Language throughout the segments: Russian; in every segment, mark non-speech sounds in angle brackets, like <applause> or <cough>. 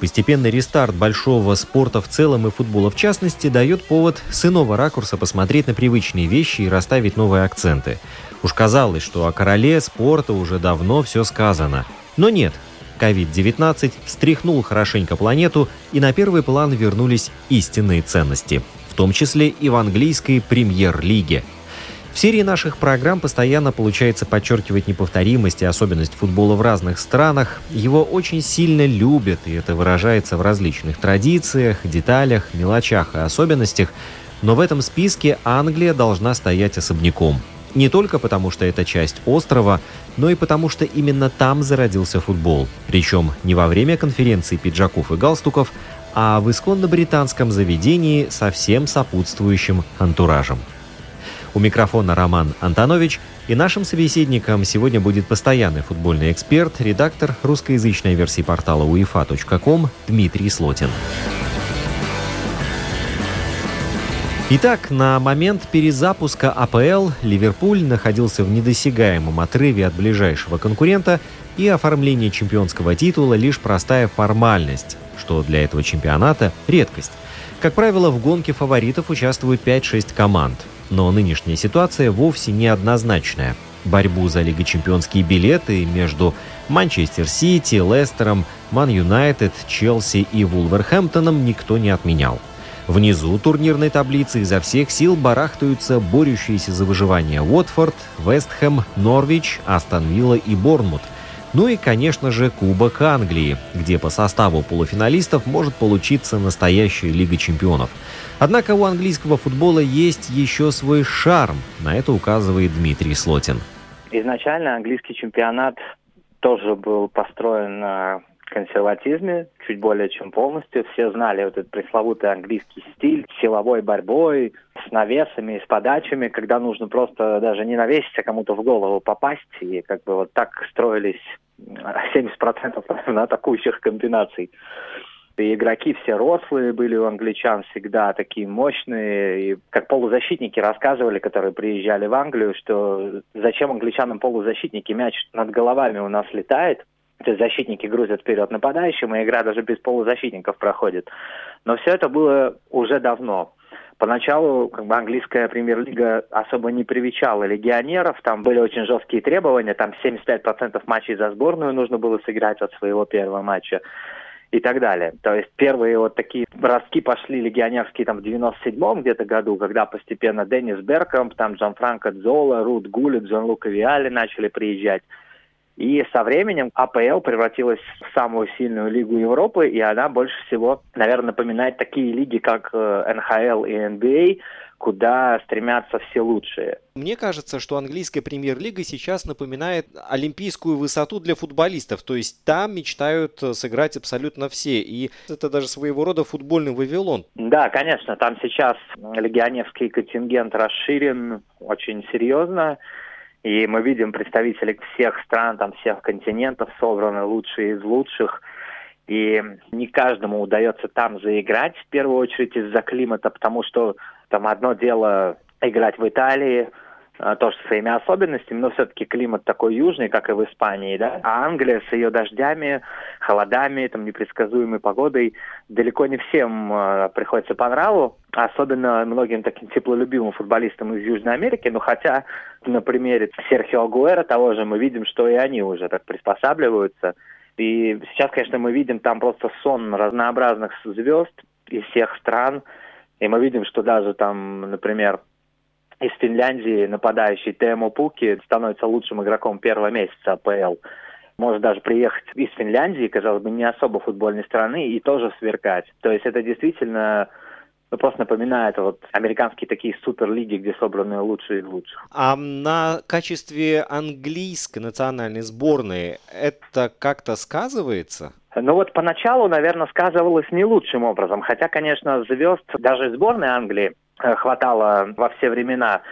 Постепенный рестарт большого спорта в целом и футбола в частности дает повод с иного ракурса посмотреть на привычные вещи и расставить новые акценты. Уж казалось, что о короле спорта уже давно все сказано. Но нет, COVID-19 стряхнул хорошенько планету, и на первый план вернулись истинные ценности, в том числе и в английской премьер-лиге – в серии наших программ постоянно получается подчеркивать неповторимость и особенность футбола в разных странах. Его очень сильно любят, и это выражается в различных традициях, деталях, мелочах и особенностях. Но в этом списке Англия должна стоять особняком. Не только потому, что это часть острова, но и потому, что именно там зародился футбол. Причем не во время конференции пиджаков и галстуков, а в исконно-британском заведении со всем сопутствующим антуражем. У микрофона Роман Антонович, и нашим собеседником сегодня будет постоянный футбольный эксперт, редактор русскоязычной версии портала uefa.com Дмитрий Слотин. Итак, на момент перезапуска АПЛ Ливерпуль находился в недосягаемом отрыве от ближайшего конкурента, и оформление чемпионского титула лишь простая формальность, что для этого чемпионата редкость. Как правило, в гонке фаворитов участвуют 5-6 команд. Но нынешняя ситуация вовсе не однозначная. Борьбу за Лига чемпионские билеты между Манчестер Сити, Лестером, Ман Юнайтед, Челси и Вулверхэмптоном никто не отменял. Внизу турнирной таблицы изо всех сил барахтаются борющиеся за выживание Уотфорд, Вестхэм, Норвич, Астон Вилла и Борнмут – ну и, конечно же, Кубок Англии, где по составу полуфиналистов может получиться настоящая Лига чемпионов. Однако у английского футбола есть еще свой шарм, на это указывает Дмитрий Слотин. Изначально английский чемпионат тоже был построен на консерватизме, чуть более чем полностью. Все знали вот этот пресловутый английский стиль, силовой борьбой, с навесами, с подачами, когда нужно просто даже не навесить, а кому-то в голову попасть. И как бы вот так строились 70% <laughs> на атакующих комбинаций. И игроки все рослые были у англичан всегда, такие мощные. И как полузащитники рассказывали, которые приезжали в Англию, что зачем англичанам полузащитники, мяч над головами у нас летает, то есть защитники грузят вперед нападающим, и игра даже без полузащитников проходит. Но все это было уже давно. Поначалу как бы, английская премьер-лига особо не привечала легионеров, там были очень жесткие требования, там 75% матчей за сборную нужно было сыграть от своего первого матча и так далее. То есть первые вот такие ростки пошли легионерские там в 97-м где-то году, когда постепенно Деннис Беркомп, там Джан Франко Дзола, Рут Гулли, Джон Лука Виали начали приезжать. И со временем АПЛ превратилась в самую сильную лигу Европы, и она больше всего, наверное, напоминает такие лиги, как э, НХЛ и НБА, куда стремятся все лучшие. Мне кажется, что английская премьер-лига сейчас напоминает олимпийскую высоту для футболистов. То есть там мечтают э, сыграть абсолютно все. И это даже своего рода футбольный Вавилон. Да, конечно. Там сейчас легионерский контингент расширен очень серьезно. И мы видим представителей всех стран, там, всех континентов собраны лучшие из лучших. И не каждому удается там заиграть, в первую очередь из-за климата, потому что там одно дело играть в Италии, тоже со своими особенностями, но все-таки климат такой южный, как и в Испании, да. А Англия с ее дождями, холодами, там непредсказуемой погодой далеко не всем э, приходится по нраву, особенно многим таким теплолюбивым футболистам из Южной Америки, но хотя на примере Серхио Агуэра того же мы видим, что и они уже так приспосабливаются. И сейчас, конечно, мы видим там просто сон разнообразных звезд, из всех стран. И мы видим, что даже там, например, из Финляндии нападающий Тему Пуки становится лучшим игроком первого месяца АПЛ. Может даже приехать из Финляндии, казалось бы, не особо футбольной страны, и тоже сверкать. То есть это действительно ну, просто напоминает вот американские такие суперлиги, где собраны лучшие из лучших. А на качестве английской национальной сборной это как-то сказывается? Ну вот поначалу, наверное, сказывалось не лучшим образом. Хотя, конечно, звезд даже сборной Англии хватало во все времена.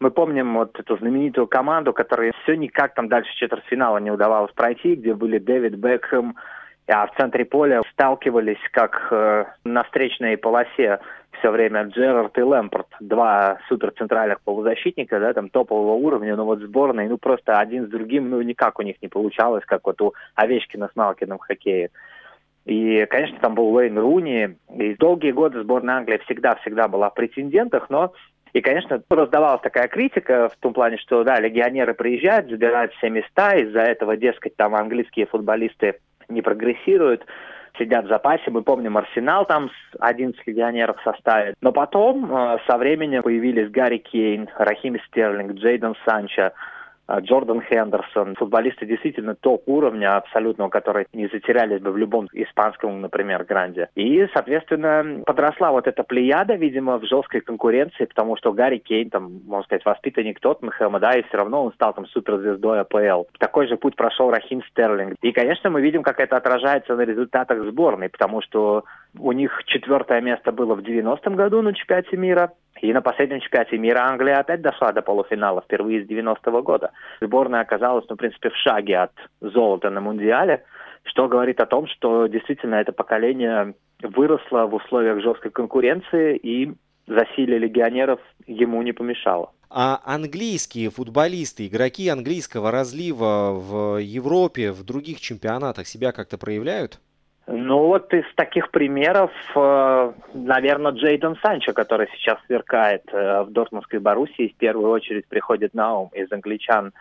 Мы помним вот эту знаменитую команду, которая все никак там дальше четвертьфинала не удавалось пройти, где были Дэвид Бекхэм, а в центре поля сталкивались как э, на встречной полосе все время Джерард и Лэмпорт, два суперцентральных полузащитника, да, там топового уровня, но вот сборные, ну просто один с другим, ну никак у них не получалось, как вот у Овечкина с Малкиным в хоккее. И, конечно, там был Уэйн Руни, и долгие годы сборная Англии всегда-всегда была в претендентах, но и, конечно, раздавалась такая критика в том плане, что, да, легионеры приезжают, забирают все места, из-за этого, дескать, там английские футболисты не прогрессируют сидят в запасе. Мы помним Арсенал там с 11 легионеров в составе. Но потом э, со временем появились Гарри Кейн, Рахим Стерлинг, Джейден Санчо, Джордан Хендерсон, футболисты действительно топ уровня абсолютно, которые не затерялись бы в любом испанском, например, гранде. И, соответственно, подросла вот эта плеяда, видимо, в жесткой конкуренции, потому что Гарри Кейн, там, можно сказать, воспитанник Тоттенхэма, да, и все равно он стал там суперзвездой АПЛ. Такой же путь прошел Рахим Стерлинг. И, конечно, мы видим, как это отражается на результатах сборной, потому что у них четвертое место было в 90-м году на чемпионате мира, и на последнем чемпионате мира Англия опять дошла до полуфинала впервые с 90-го года. Сборная оказалась, ну, в принципе, в шаге от золота на Мундиале, что говорит о том, что действительно это поколение выросло в условиях жесткой конкуренции и засилие легионеров ему не помешало. А английские футболисты, игроки английского разлива в Европе, в других чемпионатах себя как-то проявляют? Ну вот из таких примеров, э, наверное, Джейден Санчо, который сейчас сверкает э, в Дортмундской Боруссии, в первую очередь приходит на ум из англичан.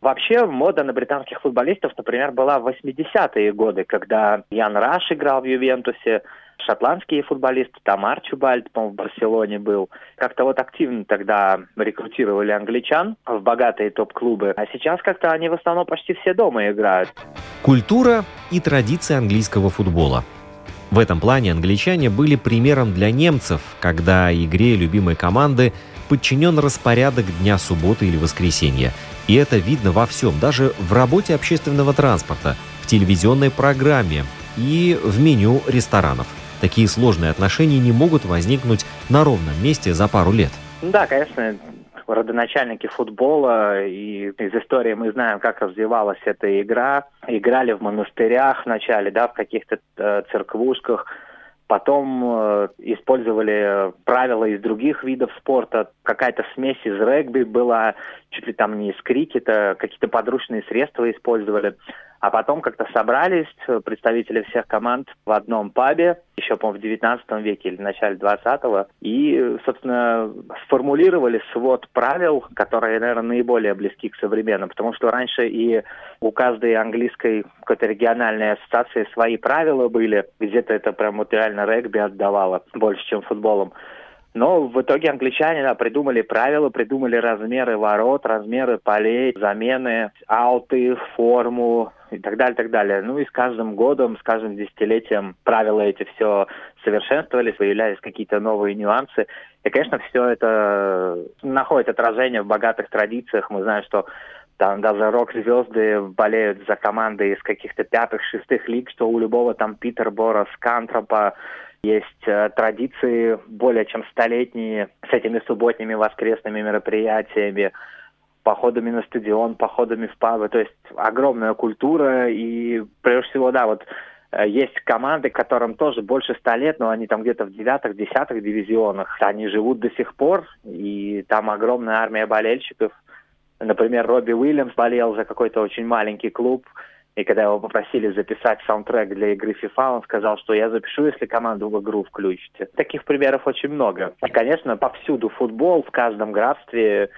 Вообще мода на британских футболистов, например, была в 80-е годы, когда Ян Раш играл в Ювентусе, шотландские футболисты, там Арчибальд, по в Барселоне был. Как-то вот активно тогда рекрутировали англичан в богатые топ-клубы, а сейчас как-то они в основном почти все дома играют. Культура и традиции английского футбола. В этом плане англичане были примером для немцев, когда игре любимой команды подчинен распорядок дня субботы или воскресенья. И это видно во всем, даже в работе общественного транспорта, в телевизионной программе и в меню ресторанов – Такие сложные отношения не могут возникнуть на ровном месте за пару лет. Да, конечно, родоначальники футбола, и из истории мы знаем, как развивалась эта игра. Играли в монастырях вначале, да, в каких-то э, церквушках, потом э, использовали правила из других видов спорта, какая-то смесь из регби была, чуть ли там не из крикета, какие-то подручные средства использовали. А потом как-то собрались представители всех команд в одном пабе, еще, по-моему, в 19 веке или в начале 20-го, и, собственно, сформулировали свод правил, которые, наверное, наиболее близки к современным, потому что раньше и у каждой английской какой-то региональной ассоциации свои правила были, где-то это прям вот реально регби отдавало больше, чем футболом. Но в итоге англичане да, придумали правила, придумали размеры ворот, размеры полей, замены, ауты, форму и так далее, так далее. Ну и с каждым годом, с каждым десятилетием правила эти все совершенствовались, появлялись какие-то новые нюансы. И, конечно, все это находит отражение в богатых традициях. Мы знаем, что там даже рок-звезды болеют за команды из каких-то пятых, шестых лиг, что у любого там Питербора, Скантропа, есть э, традиции более чем столетние с этими субботними воскресными мероприятиями, походами на стадион, походами в пабы. То есть огромная культура и прежде всего, да, вот э, есть команды, которым тоже больше ста лет, но они там где-то в девятых, десятых дивизионах. Они живут до сих пор, и там огромная армия болельщиков. Например, Робби Уильямс болел за какой-то очень маленький клуб, и когда его попросили записать саундтрек для игры FIFA, он сказал, что я запишу, если команду в игру включите. Таких примеров очень много. И, конечно, повсюду футбол, в каждом графстве,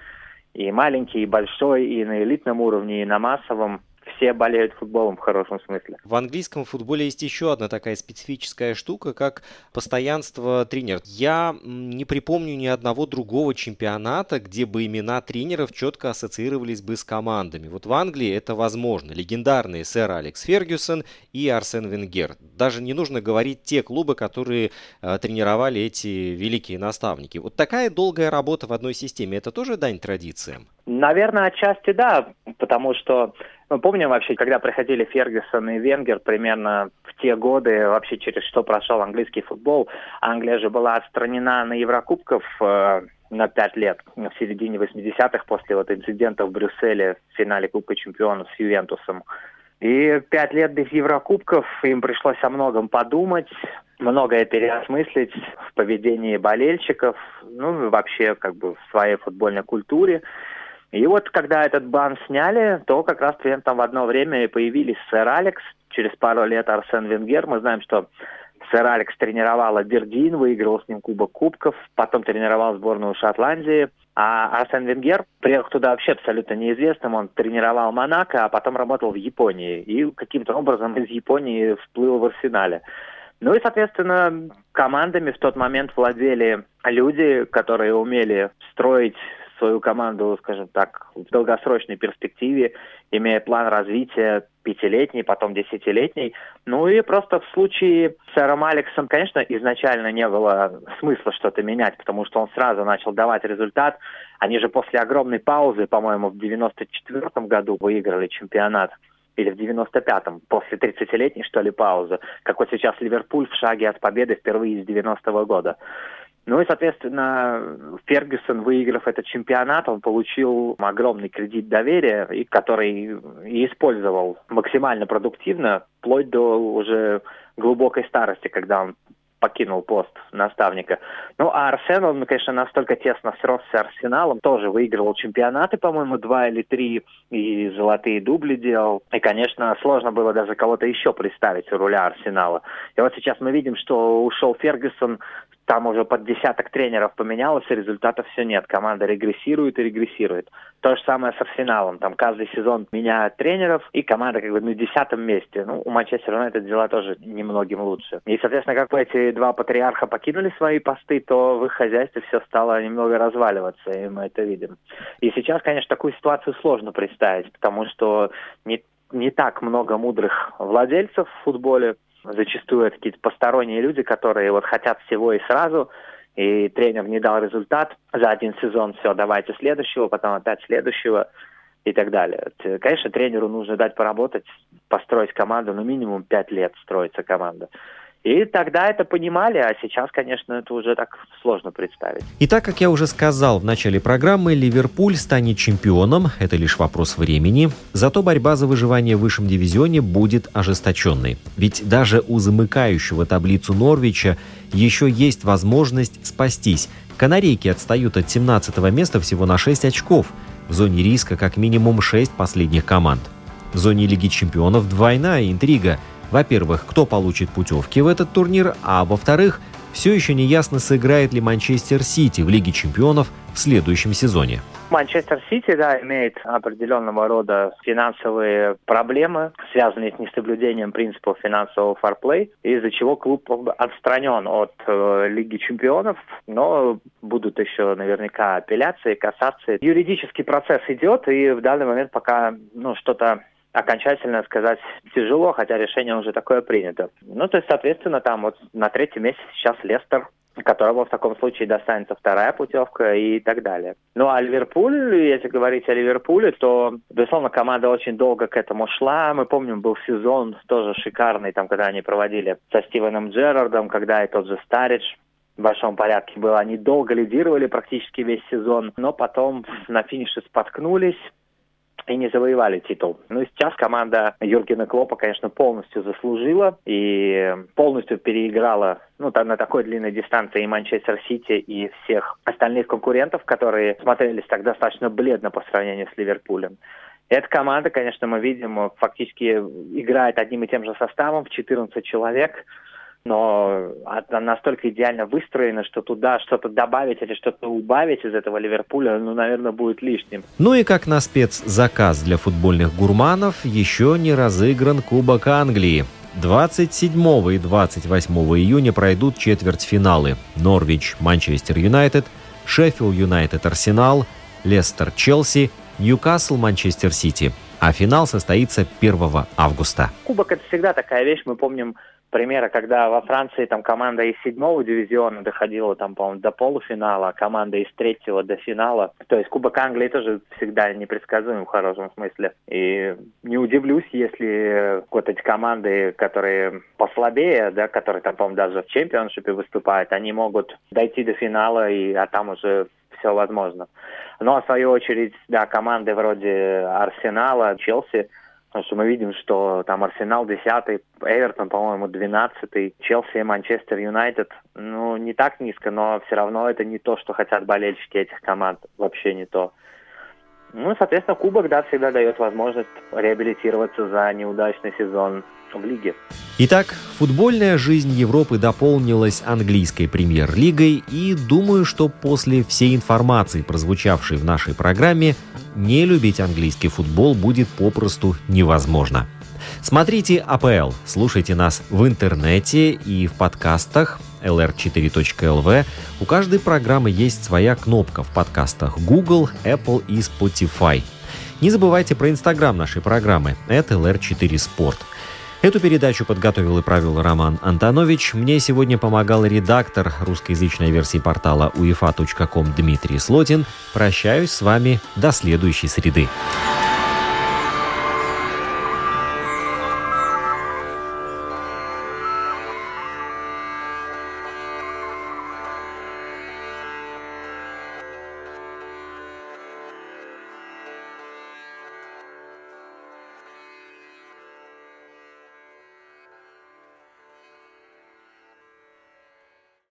и маленький, и большой, и на элитном уровне, и на массовом. Все болеют футболом в хорошем смысле. В английском футболе есть еще одна такая специфическая штука, как постоянство тренеров. Я не припомню ни одного другого чемпионата, где бы имена тренеров четко ассоциировались бы с командами. Вот в Англии это возможно. Легендарные сэр Алекс Фергюсон и Арсен Венгер. Даже не нужно говорить те клубы, которые э, тренировали эти великие наставники. Вот такая долгая работа в одной системе, это тоже дань традициям? Наверное, отчасти да, потому что мы помним вообще, когда приходили Фергюсон и Венгер, примерно в те годы вообще через что прошел английский футбол. Англия же была отстранена на Еврокубков э, на пять лет в середине 80-х после вот инцидента в Брюсселе в финале Кубка чемпионов с Ювентусом. И пять лет без Еврокубков им пришлось о многом подумать, многое переосмыслить в поведении болельщиков, ну, вообще как бы в своей футбольной культуре. И вот когда этот бан сняли, то как раз там в одно время и появились сэр Алекс, через пару лет Арсен Венгер. Мы знаем, что сэр Алекс тренировал Абердин, выиграл с ним Кубок Кубков, потом тренировал сборную Шотландии. А Арсен Венгер приехал туда вообще абсолютно неизвестным. Он тренировал Монако, а потом работал в Японии. И каким-то образом из Японии всплыл в арсенале. Ну и, соответственно, командами в тот момент владели люди, которые умели строить свою команду, скажем так, в долгосрочной перспективе, имея план развития пятилетний, потом десятилетний. Ну и просто в случае с сэром Алексом, конечно, изначально не было смысла что-то менять, потому что он сразу начал давать результат. Они же после огромной паузы, по-моему, в 94 году выиграли чемпионат или в 95-м, после 30-летней, что ли, паузы, как вот сейчас Ливерпуль в шаге от победы впервые с 90-го года. Ну и, соответственно, Фергюсон, выиграв этот чемпионат, он получил огромный кредит доверия, и который и использовал максимально продуктивно, вплоть до уже глубокой старости, когда он покинул пост наставника. Ну, а Арсен, он, конечно, настолько тесно сросся с Арсеналом, тоже выигрывал чемпионаты, по-моему, два или три, и золотые дубли делал. И, конечно, сложно было даже кого-то еще представить у руля Арсенала. И вот сейчас мы видим, что ушел Фергюсон, там уже под десяток тренеров поменялось, и результатов все нет. Команда регрессирует и регрессирует. То же самое с Арсеналом. Там каждый сезон меняют тренеров, и команда как бы на десятом месте. Ну, у Манчестер Юнайтед дела тоже немногим лучше. И, соответственно, как бы эти два патриарха покинули свои посты, то в их хозяйстве все стало немного разваливаться, и мы это видим. И сейчас, конечно, такую ситуацию сложно представить, потому что не не так много мудрых владельцев в футболе, зачастую это какие-то посторонние люди, которые вот хотят всего и сразу, и тренер не дал результат за один сезон, все, давайте следующего, потом опять следующего и так далее. Конечно, тренеру нужно дать поработать, построить команду, ну минимум пять лет строится команда. И тогда это понимали, а сейчас, конечно, это уже так сложно представить. И так, как я уже сказал в начале программы, Ливерпуль станет чемпионом, это лишь вопрос времени. Зато борьба за выживание в высшем дивизионе будет ожесточенной. Ведь даже у замыкающего таблицу Норвича еще есть возможность спастись. Канарейки отстают от 17 места всего на 6 очков. В зоне риска как минимум 6 последних команд. В зоне Лиги чемпионов двойная интрига – во-первых, кто получит путевки в этот турнир, а во-вторых, все еще не ясно, сыграет ли Манчестер Сити в Лиге чемпионов в следующем сезоне. Манчестер Сити, да, имеет определенного рода финансовые проблемы, связанные с несоблюдением принципов финансового фарплей, из-за чего клуб отстранен от э, Лиги Чемпионов, но будут еще наверняка апелляции, кассации. Юридический процесс идет, и в данный момент пока ну, что-то окончательно сказать тяжело, хотя решение уже такое принято. Ну, то есть, соответственно, там вот на третьем месте сейчас Лестер, которому в таком случае достанется вторая путевка и так далее. Ну, а Ливерпуль, если говорить о Ливерпуле, то, безусловно, команда очень долго к этому шла. Мы помним, был сезон тоже шикарный, там, когда они проводили со Стивеном Джерардом, когда и тот же Старидж в большом порядке был. Они долго лидировали практически весь сезон, но потом на финише споткнулись, и не завоевали титул. Ну и сейчас команда Юргена Клопа, конечно, полностью заслужила и полностью переиграла ну, там, на такой длинной дистанции и Манчестер Сити, и всех остальных конкурентов, которые смотрелись так достаточно бледно по сравнению с Ливерпулем. Эта команда, конечно, мы видим, фактически играет одним и тем же составом в 14 человек. Но она настолько идеально выстроена, что туда что-то добавить или что-то убавить из этого Ливерпуля, ну, наверное, будет лишним. Ну и как на спецзаказ для футбольных гурманов, еще не разыгран Кубок Англии. 27 и 28 июня пройдут четвертьфиналы. Норвич, Манчестер Юнайтед, Шеффилд Юнайтед, Арсенал, Лестер, Челси, Ньюкасл, Манчестер Сити. А финал состоится 1 августа. Кубок это всегда такая вещь. Мы помним примеры, когда во Франции там команда из седьмого дивизиона доходила там, по-моему, до полуфинала, а команда из третьего до финала. То есть Кубок Англии тоже всегда непредсказуем в хорошем смысле. И не удивлюсь, если вот эти команды, которые послабее, да, которые там, по-моему, даже в чемпионшипе выступают, они могут дойти до финала, и, а там уже все возможно. Ну, а в свою очередь, да, команды вроде Арсенала, Челси, Потому что мы видим, что там Арсенал 10 Эвертон, по-моему, 12 Челси Манчестер Юнайтед. Ну, не так низко, но все равно это не то, что хотят болельщики этих команд. Вообще не то. Ну, соответственно, Кубок, да, всегда дает возможность реабилитироваться за неудачный сезон в лиге. Итак, футбольная жизнь Европы дополнилась английской премьер-лигой, и думаю, что после всей информации, прозвучавшей в нашей программе, не любить английский футбол будет попросту невозможно. Смотрите АПЛ, слушайте нас в интернете и в подкастах lr4.lv. У каждой программы есть своя кнопка в подкастах Google, Apple и Spotify. Не забывайте про инстаграм нашей программы. Это LR4 Sport. Эту передачу подготовил и правил Роман Антонович. Мне сегодня помогал редактор русскоязычной версии портала uefa.com Дмитрий Слотин. Прощаюсь с вами до следующей среды.